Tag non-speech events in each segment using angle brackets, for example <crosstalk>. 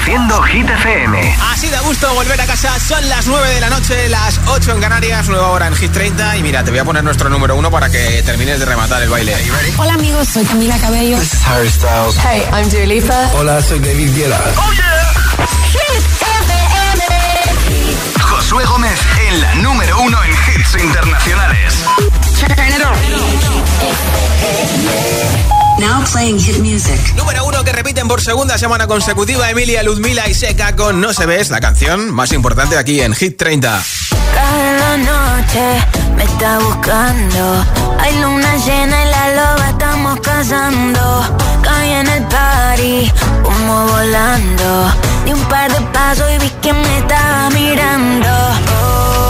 Reproduciendo Hit FM. Así de gusto volver a casa. Son las 9 de la noche, las 8 en Canarias, nueva hora en Hit 30. Y mira, te voy a poner nuestro número uno para que termines de rematar el baile. Hola amigos, soy Camila Cabello. This is Harry Styles. Hey, I'm Dua Lipa. Hola, soy David Guetta. Oh yeah. Hit FM. Josué Gómez en la número uno en hits internacionales. Now playing hit music. Número uno que repiten por segunda semana consecutiva Emilia, Luzmila y Seca con No se ves, la canción más importante aquí en Hit 30. Cada noche me está buscando. Hay luna llena y la loba estamos cazando. Caí en el party, como volando. Di un par de pasos y vi que me estaba mirando. Oh, te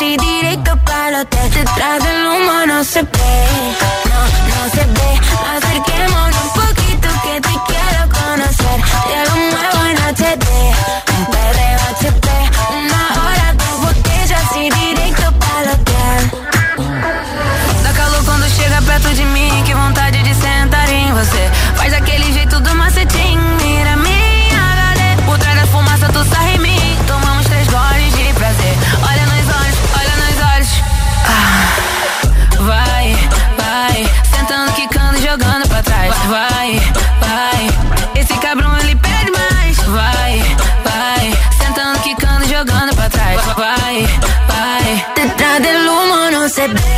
y directo para hotel. Detrás del humo no se ve. No, no se ve. Acerquémonos un poquito que te quiero conocer. Te lo muevo en HD. Un perreo HP, una hora, dos botellas y directo para hotel. Dá calor quando chega perto de mim, que vontade de sentar em você. Faz aquele jeito Vai, vai, esse cabrão ele pede mais. Vai, vai, sentando, quicando, jogando pra trás. Vai, vai. Detrás del humo no se ve,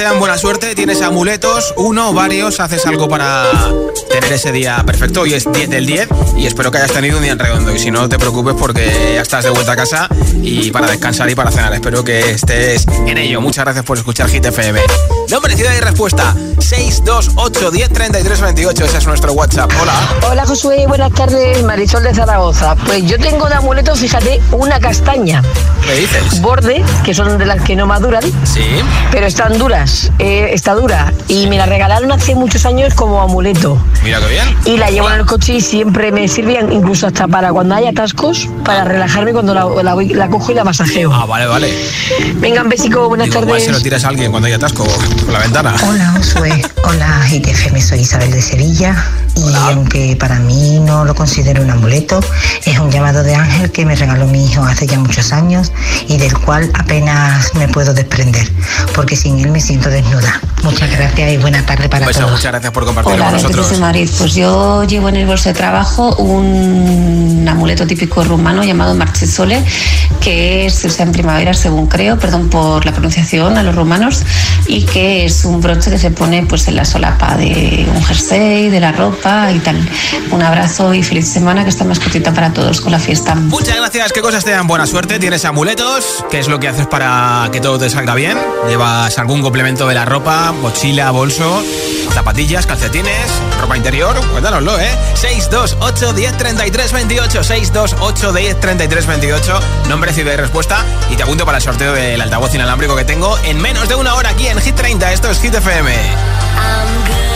te dan buena suerte, tienes amuletos, uno, varios, haces algo para tener ese día perfecto. Hoy es 10 del 10 y espero que hayas tenido un día en redondo. Y si no, te preocupes porque ya estás de vuelta a casa y para descansar y para cenar. Espero que estés en ello. Muchas gracias por escuchar Hit FM. Nombre, ciudad y respuesta: 628 10 33 28. Ese es nuestro WhatsApp. Hola. Hola, Josué. Buenas tardes, Marisol de Zaragoza. Pues yo tengo de amuleto, fíjate, una castaña. ¿Qué dices? Borde, que son de las que no maduran. Sí. Pero están duras eh, está dura. Y me la regalaron hace muchos años como amuleto. Mira qué bien. Y la llevo en el coche y siempre me sirvían, incluso hasta para cuando hay atascos, para relajarme cuando la, la voy- la cojo y la masajeo. Ah, vale, vale. Venga, un besico, buenas Digo, igual se lo tardes. tiras a alguien cuando hay atasco por la ventana. Hola, Josué. Hola, GTFM. Soy Isabel de Sevilla. Y aunque para mí no lo considero un amuleto, es un llamado de ángel que me regaló mi hijo hace ya muchos años y del cual apenas me puedo desprender, porque sin él me siento desnuda. Muchas gracias y buena tarde para Pues todos. muchas gracias por compartirlo Hola, con Beatriz nosotros. de Madrid. Pues yo llevo en el bolso de trabajo un amuleto típico rumano llamado marchesole, que se usa en primavera, según creo, perdón por la pronunciación a los rumanos, y que es un broche que se pone pues en la solapa de un jersey, de la ropa y tal. Un abrazo y feliz semana, que está más cortita para todos con la fiesta. Muchas gracias, qué cosas te dan buena suerte. Tienes amuletos, ¿qué es lo que haces para que todo te salga bien? ¿Llevas algún complemento de la ropa, mochila, bolso, zapatillas, calcetines, ropa interior? Cuéntanoslo, ¿eh? 628 10 33 28 628 10 33 28 Nombre, ciudad y respuesta y te apunto para el sorteo del altavoz inalámbrico que tengo en menos de una hora aquí en Hit 30. Esto es Hit FM. I'm good,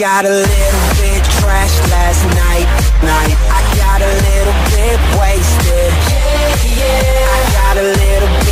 got a little bit trashed last night, night. I got a little bit wasted. Yeah, I got a little bit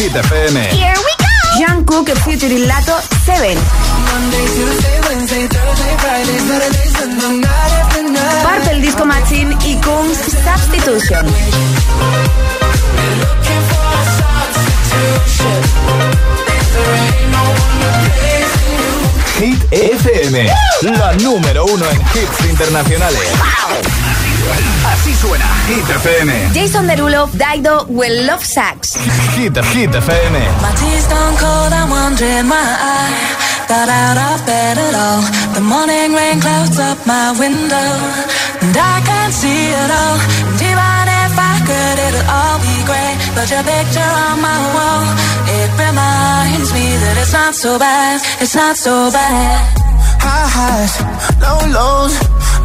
Hit FM. Here we go. Jungkook featuring Lato 7. Purple Disco Machine y Kungs Substitution. Hit FM, la número uno en hits internacionales. Así suena Hit FM. Jason Derulo, Daido, Will Love Sax. Hit, Hit FM. My tea's stone cold, I'm wondering why I got out of bed at all. The morning rain clouds up my window, and I can't see it all. And even if I could, it'll all be great. But your picture on my wall, it reminds me that it's not so bad, it's not so bad. High highs, low lows.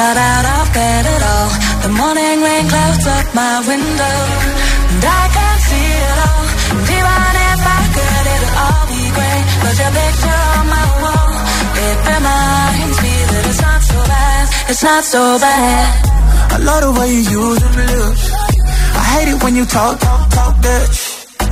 got out of bed at all. The morning rain clouds up my window, and I can't see it all. Even if I could, it'll all be great. But your picture on my wall, it reminds me that it's not so bad, it's not so bad. I love the way you use them lips. I hate it when you talk, talk, talk that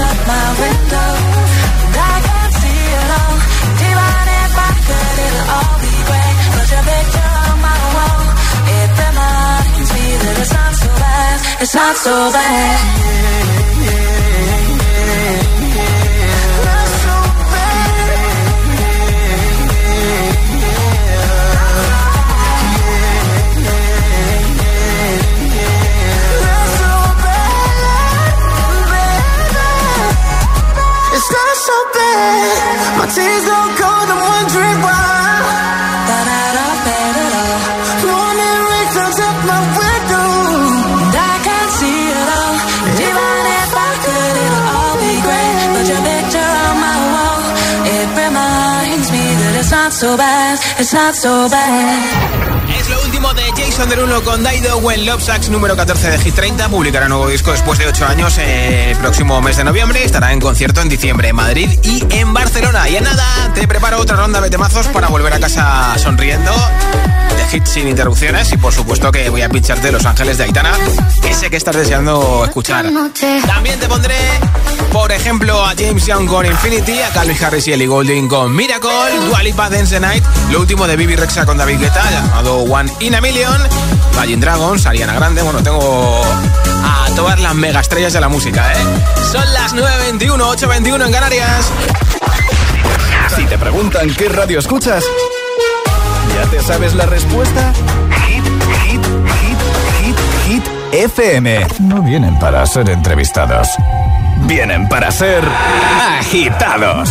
up my window, and I can't see all. If I could, it'll all be. But your picture on my wall, that it's not so bad, it's not so bad. It's But your my wall, it reminds me that it's not so bad, it's not so bad. Es lo último de Jason Derulo con Daido When Love Sax número 14 de Hit 30. Publicará nuevo disco después de 8 años el próximo mes de noviembre. Estará en concierto en diciembre en Madrid y en Barcelona. Y en nada, te preparo otra ronda de temazos para volver a casa sonriendo. De hits sin interrupciones. Y por supuesto que voy a pincharte Los Ángeles de Aitana, que sé que estás deseando escuchar. También te pondré, por ejemplo, a James Young con Infinity, a Calvin Harris y Ellie Goulding con Miracle, Dua Lipa Dance the Night, lo último de Bibi Rexa con David Guetta, llamado One in a Million, Imagine Dragons, Ariana Grande, bueno, tengo a todas las mega estrellas de la música, ¿eh? Son las 9.21, 8.21 en Canarias. Si te preguntan qué radio escuchas, ¿ya te sabes la respuesta? Hit, hit, hit, hit, hit, FM. No vienen para ser entrevistados, vienen para ser agitados.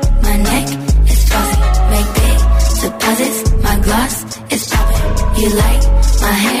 you like my hair?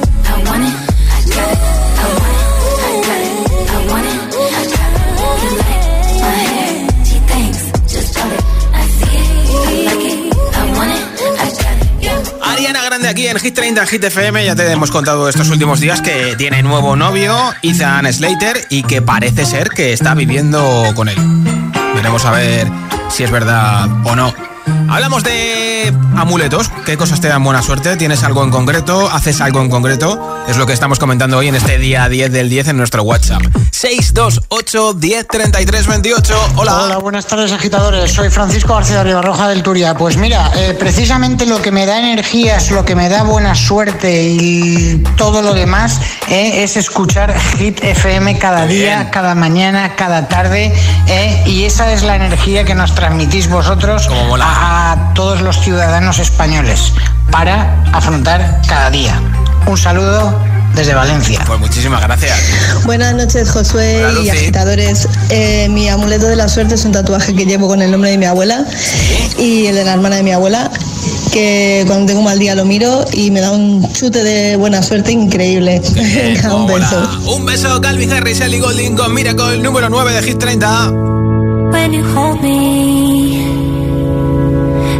Ariana Grande aquí en Hit 30 Hit FM. Ya te hemos contado estos últimos días que tiene nuevo novio, Ethan Slater, y que parece ser que está viviendo con él. Veremos a ver si es verdad o no. Hablamos de amuletos. ¿Qué cosas te dan buena suerte? ¿Tienes algo en concreto? ¿Haces algo en concreto? Es lo que estamos comentando hoy en este día 10 del 10 en nuestro WhatsApp. 628 10 33 28. Hola. Hola, buenas tardes, agitadores. Soy Francisco García Ribarroja del Turia. Pues mira, eh, precisamente lo que me da energías, lo que me da buena suerte y todo lo demás eh, es escuchar Hit FM cada día, cada mañana, cada tarde. eh, y esa es la energía que nos transmitís vosotros a, a todos los ciudadanos españoles para afrontar cada día. Un saludo desde Valencia. Pues muchísimas gracias. Buenas noches, Josué Hola, y agitadores. Eh, mi amuleto de la suerte es un tatuaje que llevo con el nombre de mi abuela y el de la hermana de mi abuela, que cuando tengo un mal día lo miro y me da un chute de buena suerte increíble. <laughs> <laughs> Un beso. Un beso, Calvin Harris, Ellie Golding con Miracle, número 9 de Hit 30. When you hold me,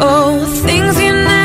Oh, things you never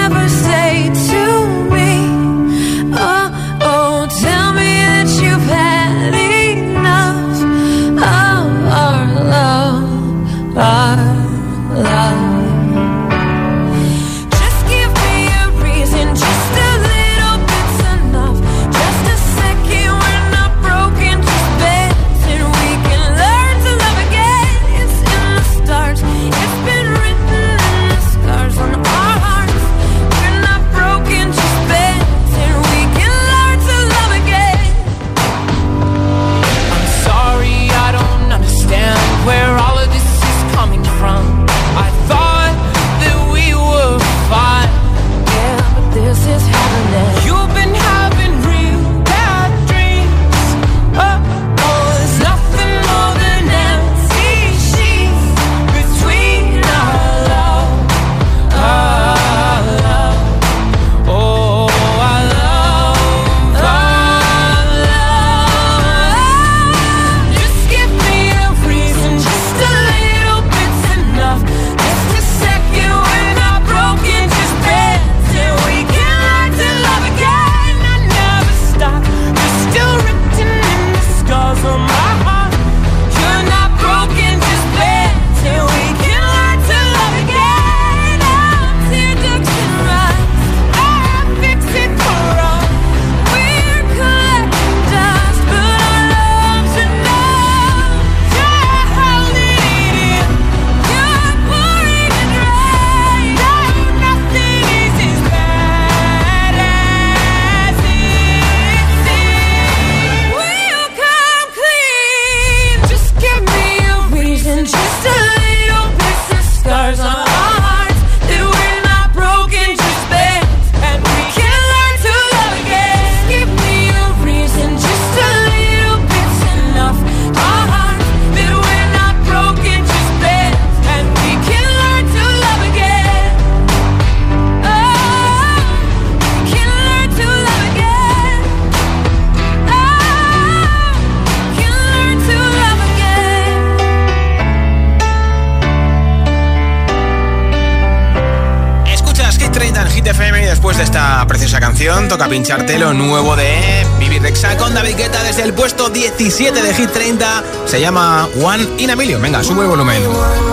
escucharte nuevo de Vivi Rexa con David Guetta desde el puesto 17 de Hit 30. Se llama One in a Million. Venga, sube el volumen.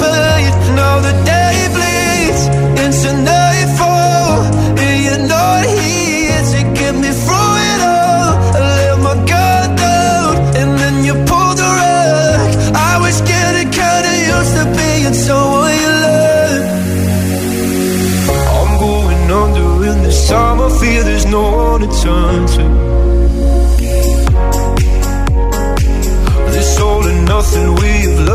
pain. Now the day bleeds into nightfall, and you're not here to get me through it all. I let my guard down, and then you pulled the rug. I was getting kinda used to being someone you love. I'm going under in this time. I fear there's no one to turn to. This all or nothing we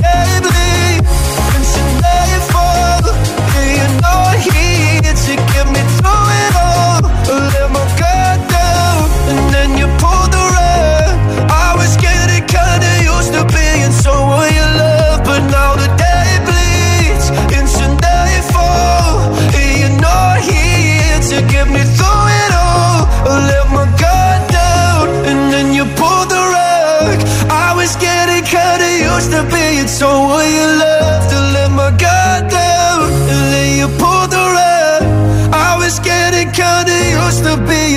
Yeah.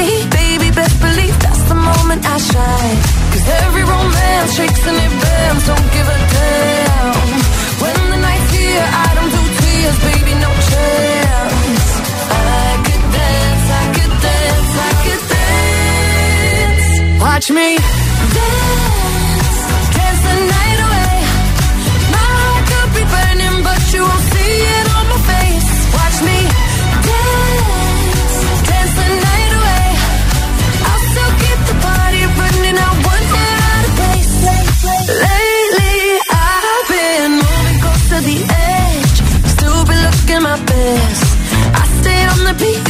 Baby, best believe that's the moment I shine. Cause every romance shakes and it bends Don't give a damn. When the night's here, I don't do tears Baby, no chance. I could dance, I could dance, I could dance. Watch me. Dance. my best. I stayed on the beat.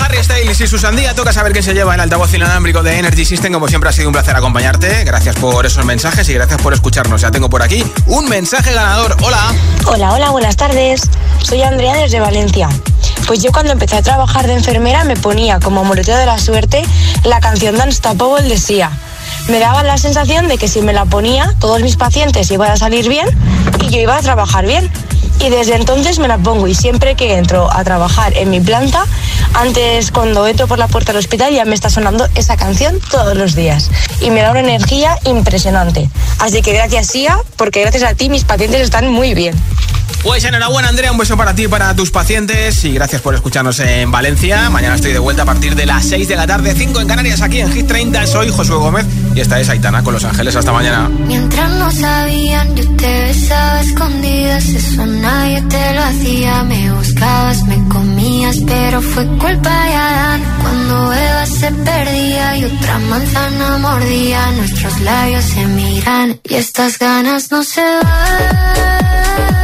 Harry Styles y Susan Díaz. Toca saber quién se lleva el altavoz inalámbrico de Energy System. Como siempre ha sido un placer acompañarte. Gracias por esos mensajes y gracias por escucharnos. Ya tengo por aquí un mensaje ganador. Hola. Hola, hola, buenas tardes. Soy Andrea desde Valencia. Pues yo cuando empecé a trabajar de enfermera me ponía como amuleto de la suerte la canción de Unstoppable de Sia. Me daba la sensación de que si me la ponía, todos mis pacientes iban a salir bien y yo iba a trabajar bien. Y desde entonces me la pongo y siempre que entro a trabajar en mi planta, antes cuando entro por la puerta del hospital ya me está sonando esa canción todos los días. Y me da una energía impresionante. Así que gracias Sia, porque gracias a ti mis pacientes están muy bien. Pues enhorabuena Andrea, un beso para ti y para tus pacientes y gracias por escucharnos en Valencia. Mañana estoy de vuelta a partir de las 6 de la tarde, 5 en Canarias, aquí en Hit 30. Soy Josué Gómez y esta es Aitana con Los Ángeles. Hasta mañana. Mientras no sabían, yo te besaba escondidas, eso nadie te lo hacía. Me buscabas, me comías, pero fue culpa de Adán. Cuando Eva se perdía y otra manzana mordía, nuestros labios se miran y estas ganas no se van.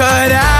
Cut